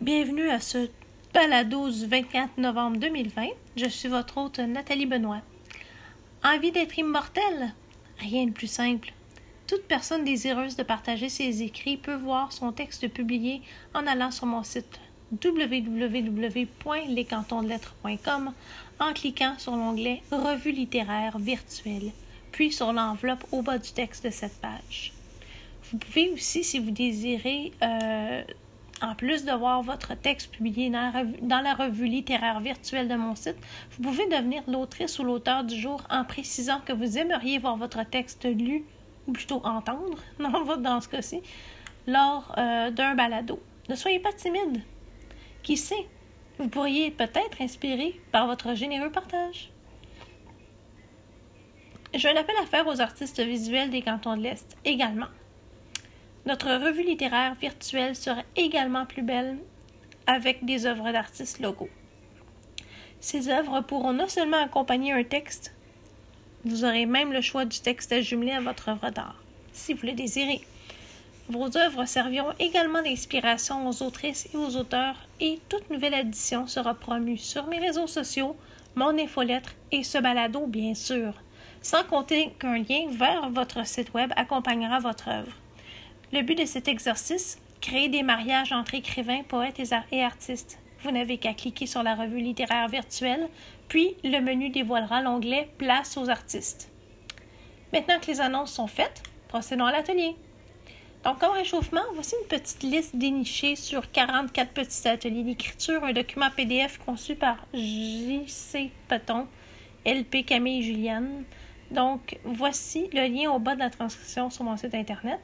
Bienvenue à ce balado du 24 novembre 2020. Je suis votre hôte Nathalie Benoît. Envie d'être immortelle? Rien de plus simple. Toute personne désireuse de partager ses écrits peut voir son texte publié en allant sur mon site www.lescantonsdelettres.com en cliquant sur l'onglet Revue littéraire virtuelle, puis sur l'enveloppe au bas du texte de cette page. Vous pouvez aussi, si vous désirez, euh, en plus de voir votre texte publié dans la, revue, littéraire virtuelle de mon site, vous pouvez devenir l'autrice ou l'auteur du jour en précisant que vous aimeriez voir votre texte lu, ou plutôt entendre, dans, ce cas-ci, lors euh, d'un balado. Ne soyez pas timide. Qui sait, vous pourriez peut-être inspiré par votre généreux partage. J'ai un appel à faire aux artistes visuels des cantons de l'Est également. Notre revue littéraire virtuelle sera également plus belle avec des œuvres d'artistes locaux. Ces œuvres pourront non seulement accompagner un texte, vous aurez même le choix du texte à jumeler à votre œuvre d'art, si vous le désirez. Vos œuvres serviront également d'inspiration aux autrices et aux auteurs et toute nouvelle édition sera promue sur mes réseaux sociaux, mon infolettre et ce balado, bien sûr, sans compter qu'un lien vers votre site web accompagnera votre œuvre. Le but de cet exercice, créer des mariages entre écrivains, poètes et artistes. Vous n'avez qu'à cliquer sur la revue littéraire virtuelle, puis le menu dévoilera l'onglet Place aux artistes. Maintenant que les annonces sont faites, procédons à l'atelier. Donc, comme réchauffement, voici une petite liste dénichée sur 44 petits ateliers d'écriture, un document PDF conçu par J.C. Peton, LP Camille Julienne. Donc, voici le lien au bas de la transcription sur mon site Internet.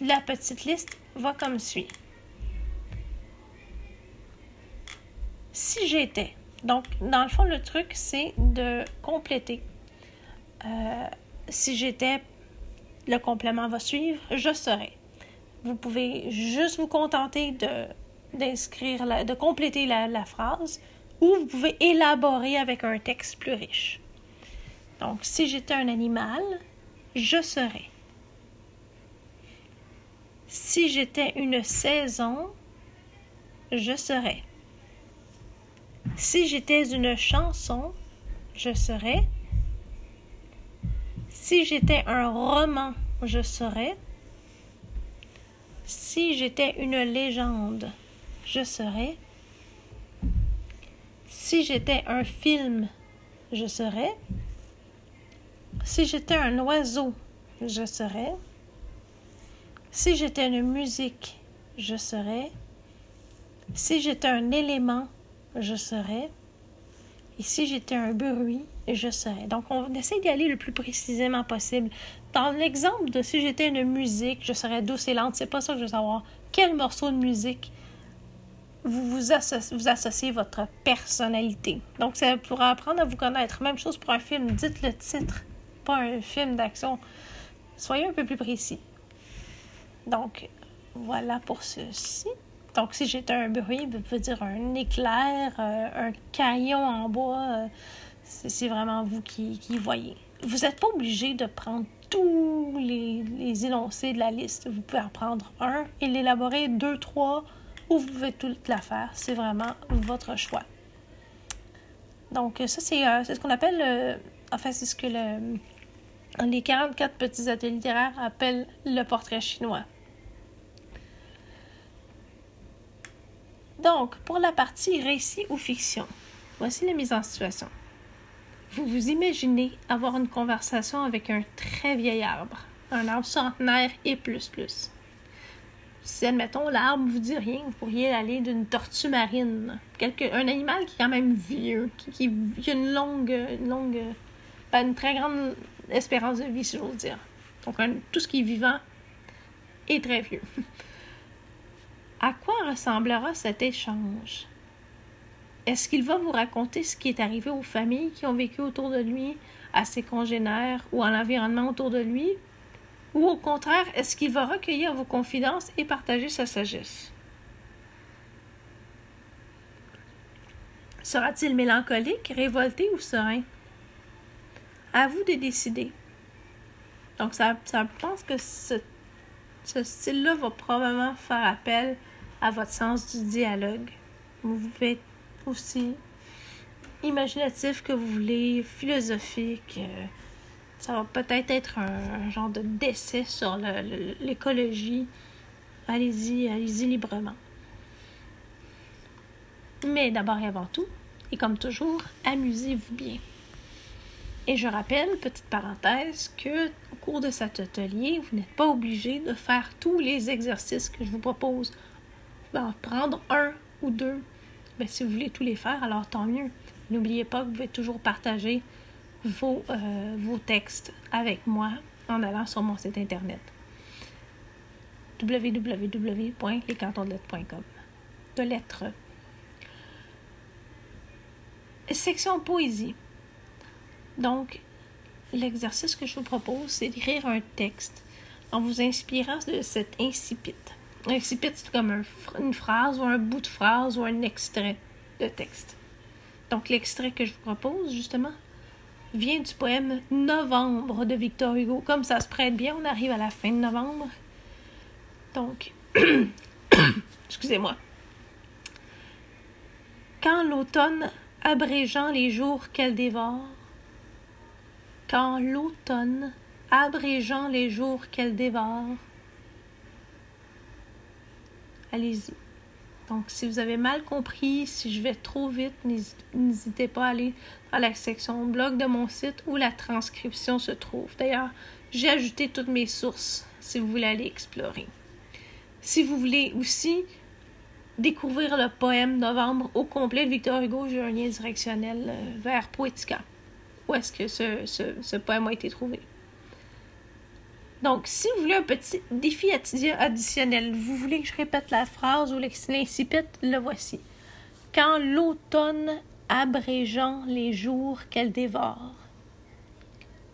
La petite liste va comme suit. Si j'étais, donc dans le fond, le truc, c'est de compléter. Euh, si j'étais le complément va suivre, je serai. Vous pouvez juste vous contenter de d'inscrire, de compléter la, la, phrase ou vous pouvez élaborer avec un texte plus riche. Donc, si j'étais un animal, je serais. Si j'étais une saison, je serais. Si j'étais une chanson, je serais. Si j'étais un roman, je serais. Si j'étais une légende, je serais. Si j'étais un film, je serais. Si j'étais un oiseau, je serais. Si j'étais une musique, je serais. Si j'étais un élément, je serais. Et si j'étais un bruit, je serais. Donc, on essaie d'y aller le plus précisément possible. Dans l'exemple de si j'étais une musique, je serais douce et lente, c'est pas ça que je veux savoir. Quel morceau de musique vous vous, associez, vous associez votre personnalité? Donc, c'est pour apprendre à vous connaître. Même chose pour un film. Dites le titre, pas un film d'action. Soyez un peu plus précis. Donc, voilà pour ceci. Donc, si j'étais un bruit, vous pouvez dire un éclair, euh, un caillon en bois. Euh, c'est vraiment vous qui, voyez. Vous n'êtes pas obligé de prendre tous les, énoncés de la liste. Vous pouvez en prendre un et l'élaborer, deux, trois, ou vous pouvez tout la faire. C'est vraiment votre choix. Donc, ça, c'est euh, ce qu'on appelle, euh, enfin, c'est ce que le, les 44 petits ateliers littéraires appellent le portrait chinois. Donc, pour la partie récit ou fiction, voici la mise en situation. Vous vous imaginez avoir une conversation avec un très vieil arbre, un arbre centenaire et plus plus. Si, admettons, l'arbre vous dit rien, vous pourriez aller d'une tortue marine, quelque, un animal qui est quand même vieux, qui, a une longue, longue, ben, une très grande espérance de vie, si j'ose dire. Donc, tout ce qui est vivant est très vieux. À quoi ressemblera cet échange? Est-ce qu'il va vous raconter ce qui est arrivé aux familles qui ont vécu autour de lui, à ses congénères ou à l'environnement autour de lui? Ou au contraire, est-ce qu'il va recueillir vos confidences et partager sa sagesse? Sera-t-il mélancolique, révolté ou serein? À vous de décider. Donc, ça, ça pense que ce, ce style-là va probablement faire appel à votre sens du dialogue. Vous pouvez être aussi imaginatif que vous voulez, philosophique. Euh, ça va peut-être être un, genre de décès sur l'écologie. Allez-y, allez-y librement. Mais d'abord et avant tout, et comme toujours, amusez-vous bien. Et je rappelle, petite parenthèse, que au cours de cet atelier, vous n'êtes pas obligé de faire tous les exercices que je vous propose. Ben, prendre un ou deux. Ben, si vous voulez tous les faire, alors tant mieux. N'oubliez pas que vous pouvez toujours partager vos, euh, vos textes avec moi en allant sur mon site internet www.lescantonsdelettres.com de lettres. Section poésie. Donc, l'exercice que je vous propose, c'est d'écrire un texte en vous inspirant de cet incipit. Incipit, c'est comme une phrase ou un bout de phrase ou un extrait de texte. Donc, l'extrait que je vous propose, justement, vient du poème Novembre de Victor Hugo. Comme ça se prête bien, on arrive à la fin de novembre. Donc, excusez-moi. Quand l'automne abrégeant les jours qu'elle dévore, quand l'automne, abrégeant les jours qu'elle dévore. Allez-y. Donc, si vous avez mal compris, si je vais trop vite, n'hésitez pas à aller dans la section blog de mon site où la transcription se trouve. D'ailleurs, j'ai ajouté toutes mes sources si vous voulez aller explorer. Si vous voulez aussi découvrir le poème Novembre au complet de Victor Hugo, j'ai un lien directionnel euh, vers Poetica où est-ce que ce, ce, poème a été trouvé. Donc, si vous voulez un petit défi additionnel, vous voulez que je répète la phrase ou l'incipit, le voici. Quand l'automne abrégeant les jours qu'elle dévore.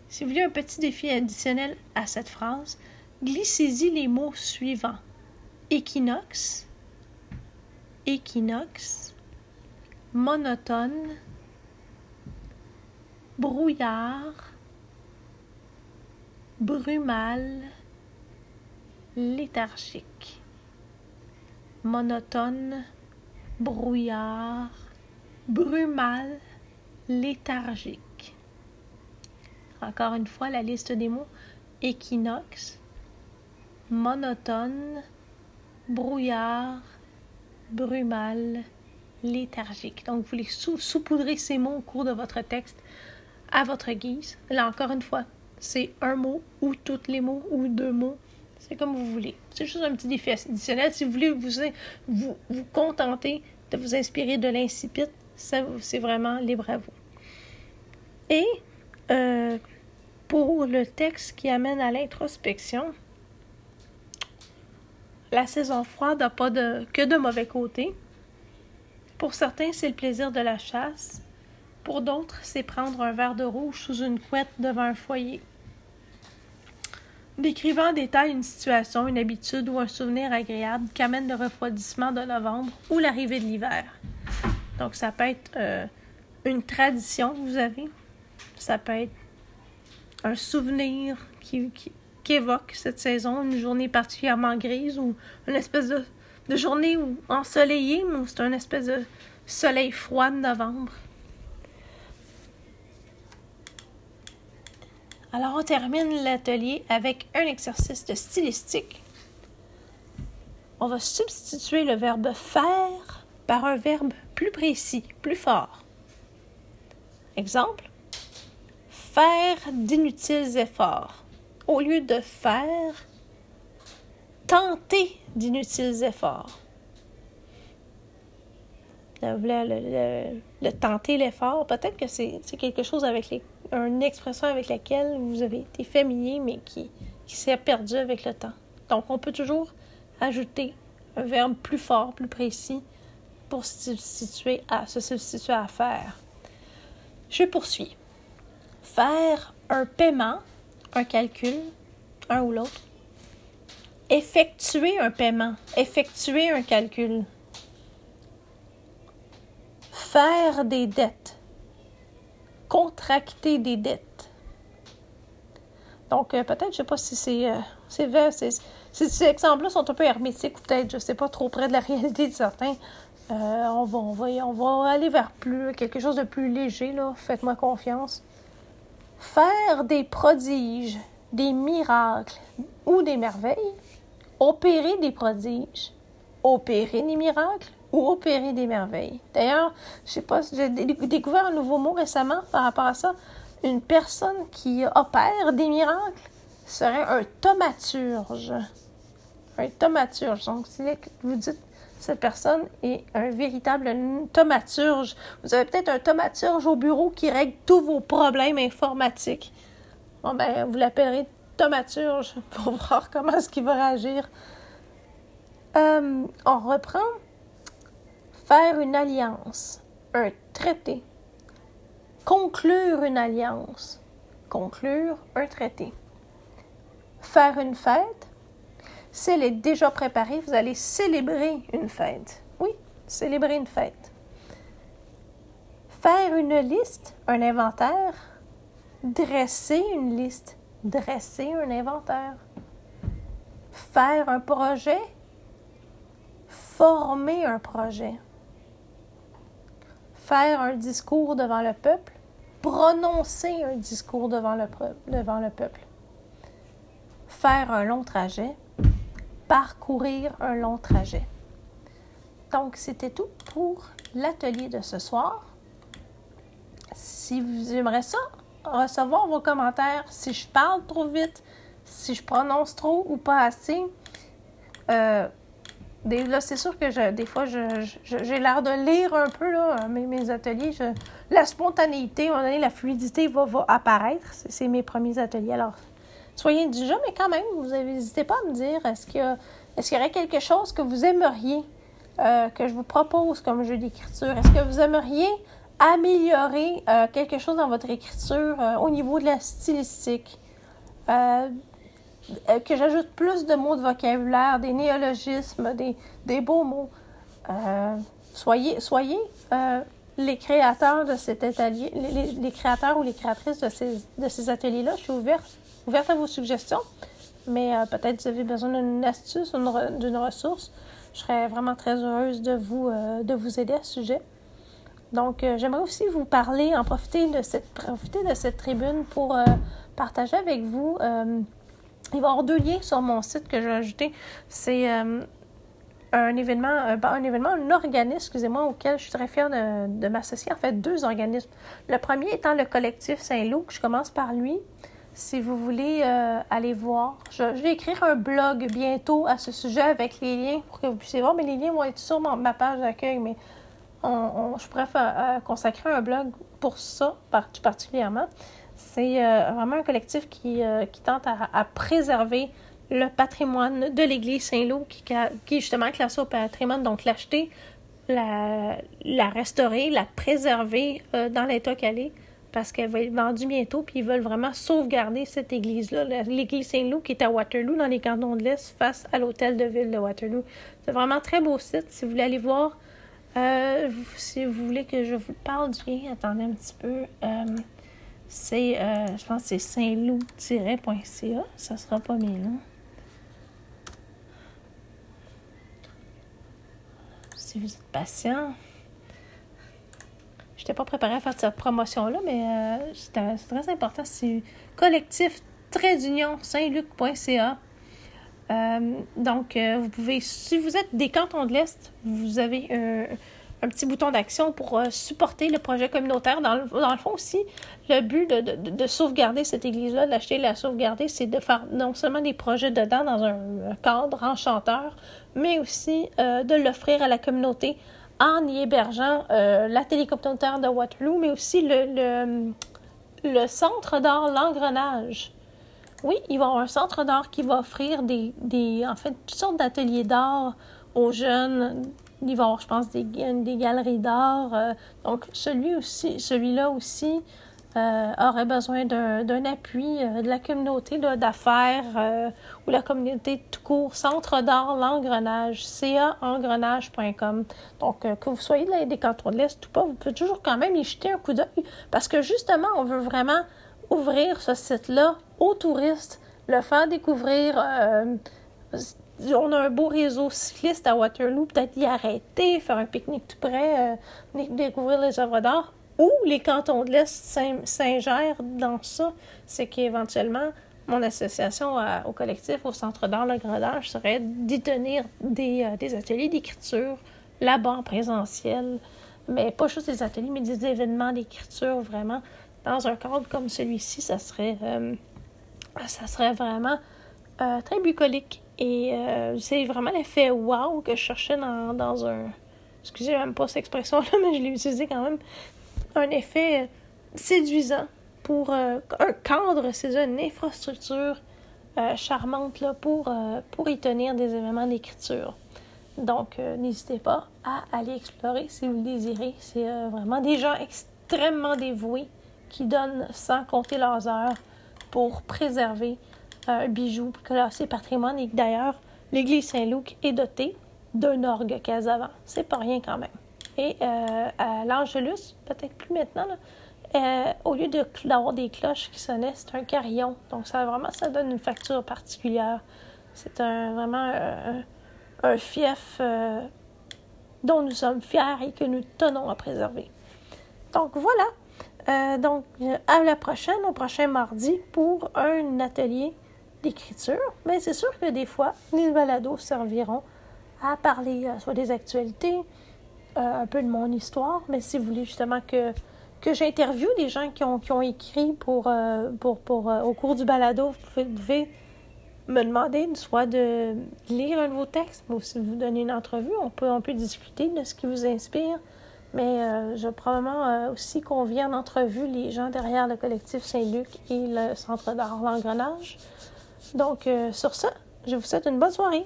Si vous voulez un petit défi additionnel à cette phrase, glissez-y les mots suivants. Équinoxe, équinoxe, monotone, brouillard, brumal, léthargique, monotone, brouillard, brumal, léthargique. Encore une fois, la liste des mots équinoxe, monotone, brouillard, brumal, léthargique. Donc, vous voulez saupoudrer ces mots au cours de votre texte à votre guise. Là, encore une fois, c'est un mot ou tous les mots ou deux mots. C'est comme vous voulez. C'est juste un petit défi additionnel. Si vous voulez vous, vous, vous contenter de vous inspirer de l'incipit, c'est vraiment libre à vous. Et euh, pour le texte qui amène à l'introspection, la saison froide n'a pas de, que de mauvais côtés. Pour certains, c'est le plaisir de la chasse. Pour d'autres, c'est prendre un verre de rouge sous une couette devant un foyer. Décrivant en détail une situation, une habitude ou un souvenir agréable qu'amène le refroidissement de novembre ou l'arrivée de l'hiver. Donc, ça peut être euh, une tradition que vous avez. Ça peut être un souvenir qui, évoque cette saison, une journée particulièrement grise ou une espèce de, de journée ensoleillée, mais c'est un espèce de soleil froid de novembre. Alors, on termine l'atelier avec un exercice de stylistique. On va substituer le verbe faire par un verbe plus précis, plus fort. Exemple, faire d'inutiles efforts. Au lieu de faire, tenter d'inutiles efforts. Le, tenter l'effort, peut-être que c'est quelque chose avec les une expression avec laquelle vous avez été familier, mais qui, s'est perdue avec le temps. Donc, on peut toujours ajouter un verbe plus fort, plus précis pour substituer à, se substituer à faire. Je poursuis. Faire un paiement, un calcul, un ou l'autre. Effectuer un paiement, effectuer un calcul. Faire des dettes contracter des dettes. Donc, euh, peut-être, je ne sais pas si c'est euh, c'est ces exemples-là sont un peu hermétiques, peut-être, je sais pas, trop près de la réalité de certains. Euh, on, va, on, va, on va aller vers plus, quelque chose de plus léger, là. Faites-moi confiance. Faire des prodiges, des miracles ou des merveilles, opérer des prodiges, opérer des miracles ou opérer des merveilles. D'ailleurs, je sais pas, j'ai découvert un nouveau mot récemment par rapport à ça. Une personne qui opère des miracles serait un thaumaturge. Un thaumaturge. Donc, si vous dites cette personne est un véritable thaumaturge. Vous avez peut-être un thaumaturge au bureau qui règle tous vos problèmes informatiques. Bon, ben, vous l'appellerez thaumaturge pour voir comment est-ce qu'il va réagir. Euh, on reprend. Faire une alliance, un traité. Conclure une alliance, conclure un traité. Faire une fête, si elle est déjà préparée, vous allez célébrer une fête. Oui, célébrer une fête. Faire une liste, un inventaire. Dresser une liste, dresser un inventaire. Faire un projet, former un projet. Faire un discours devant le peuple, prononcer un discours devant le, peuple. Faire un long trajet, parcourir un long trajet. Donc, c'était tout pour l'atelier de ce soir. Si vous aimeriez ça, recevoir vos commentaires, si je parle trop vite, si je prononce trop ou pas assez, euh, là, c'est sûr que des fois, j'ai l'air de lire un peu là, mes, ateliers. la spontanéité, la fluidité va, apparaître. C'est mes premiers ateliers. Alors, soyez indulgents, mais quand même, vous n'hésitez pas à me dire est-ce qu'il y, y, aurait quelque chose que vous aimeriez euh, que je vous propose comme jeu d'écriture? Est-ce que vous aimeriez améliorer euh, quelque chose dans votre écriture euh, au niveau de la stylistique? Euh, que j'ajoute plus de mots de vocabulaire, des néologismes, des, des beaux mots. Euh, soyez soyez euh, les créateurs de cet atelier, les, créateurs ou les créatrices de ces, de ces ateliers-là. Je suis ouverte, ouverte à vos suggestions, mais peut-être vous avez besoin d'une astuce, d'une ressource. Je serais vraiment très heureuse de vous, de vous aider à ce sujet. Donc, j'aimerais aussi vous parler, en profiter de cette, profiter de cette tribune pour partager avec vous il va y avoir deux liens sur mon site que j'ai ajouté. C'est euh, un événement, un, événement, un organisme, excusez-moi, auquel je suis très fière de, m'associer. En fait, deux organismes. Le premier étant le collectif Saint-Loup. Je commence par lui. Si vous voulez euh, aller voir, je, vais écrire un blog bientôt à ce sujet avec les liens pour que vous puissiez voir. Mais les liens vont être sur ma page d'accueil. Mais je pourrais euh, consacrer un blog pour ça, particulièrement. C'est euh, vraiment un collectif qui, euh, qui tente à, préserver le patrimoine de l'Église Saint-Loup, qui, qui, est justement classé au patrimoine, donc l'acheter, la, la restaurer, la préserver euh, dans l'état qu'elle est, parce qu'elle va être vendue bientôt, puis ils veulent vraiment sauvegarder cette église-là, l'église Saint-Loup qui est à Waterloo, dans les cantons de l'Est, face à l'hôtel de ville de Waterloo. C'est vraiment un très beau site. Si vous voulez aller voir, si vous voulez que je vous parle du lien, attendez un petit peu. C'est, euh, je pense que c'est saintloup-ca. Ça sera pas mieux, là. Si vous êtes patient. Je n'étais pas préparée à faire cette promotion-là, mais euh, c'est très important. C'est collectif trait d'union saint-luc.ca. Euh, donc, vous pouvez, si vous êtes des cantons de l'Est, vous avez petit bouton d'action pour euh, supporter le projet communautaire. Dans le, dans le fond aussi, le but de, de, de sauvegarder cette église-là, et la sauvegarder, c'est de faire non seulement des projets dedans dans un cadre enchanteur, mais aussi euh, de l'offrir à la communauté en y hébergeant euh, la télécommunautaire de Waterloo, mais aussi le, le, le centre d'art L'Engrenage. Oui, il va y avoir un centre d'art qui va offrir des, des en fait, toutes sortes d'ateliers d'art aux jeunes il je pense, des, galeries d'art. Euh, donc, celui aussi, celui-là aussi euh, aurait besoin d'un appui euh, de la communauté d'affaires ou la communauté tout court. Centre d'art L'Engrenage, caengrenage.com. Donc, que vous soyez de des cantons de l'Est ou pas, vous pouvez toujours quand même y jeter un coup d'œil parce que justement, on veut vraiment ouvrir ce site-là aux touristes, le faire découvrir on a un beau réseau cycliste à Waterloo, peut-être y arrêter, faire un pique-nique tout près, euh, découvrir les œuvres d'art. Ou les cantons de l'Est s'ingèrent dans ça, c'est qu'éventuellement, mon association au collectif, au Centre d'art Le Gradage, serait d'y tenir des, euh, des ateliers d'écriture là-bas en présentiel, mais pas juste des ateliers, mais des événements d'écriture vraiment. Dans un cadre comme celui-ci, ça serait, euh, ça serait vraiment très bucolique et euh, c'est vraiment l'effet wow que je cherchais dans, dans un. Excusez, même pas cette expression-là, mais je l'ai utilisé quand même. Un effet séduisant pour euh, un cadre, c'est une infrastructure euh, charmante là, pour, pour y tenir des événements d'écriture. Donc, n'hésitez pas à aller explorer si vous le désirez. C'est vraiment des gens extrêmement dévoués qui donnent sans compter leurs heures pour préserver un bijou classé patrimoine et d'ailleurs, l'église Saint-Luc est dotée d'un orgue avant. C'est pas rien quand même. Et euh, à l'Angelus, peut-être plus maintenant, euh, au lieu d'avoir des cloches qui sonnaient, c'est un carillon. Donc ça vraiment, ça donne une facture particulière. C'est un, vraiment un, fief euh, dont nous sommes fiers et que nous tenons à préserver. Donc voilà. donc à la prochaine, au prochain mardi, pour un atelier d'écriture, mais c'est sûr que des fois, les balados serviront à parler euh, soit des actualités, euh, un peu de mon histoire, mais si vous voulez justement que, que j'interviewe des gens qui ont, qui ont écrit pour, euh, pour, pour au cours du balado, vous pouvez, me demander soit de lire un de vos textes, ou si vous donnez une entrevue, on peut, on peut discuter de ce qui vous inspire. Mais je vais probablement aussi convier en entrevue les gens derrière le collectif Saint-Luc et le Centre d'art L'Engrenage. Donc, euh, sur ça, je vous souhaite une bonne soirée.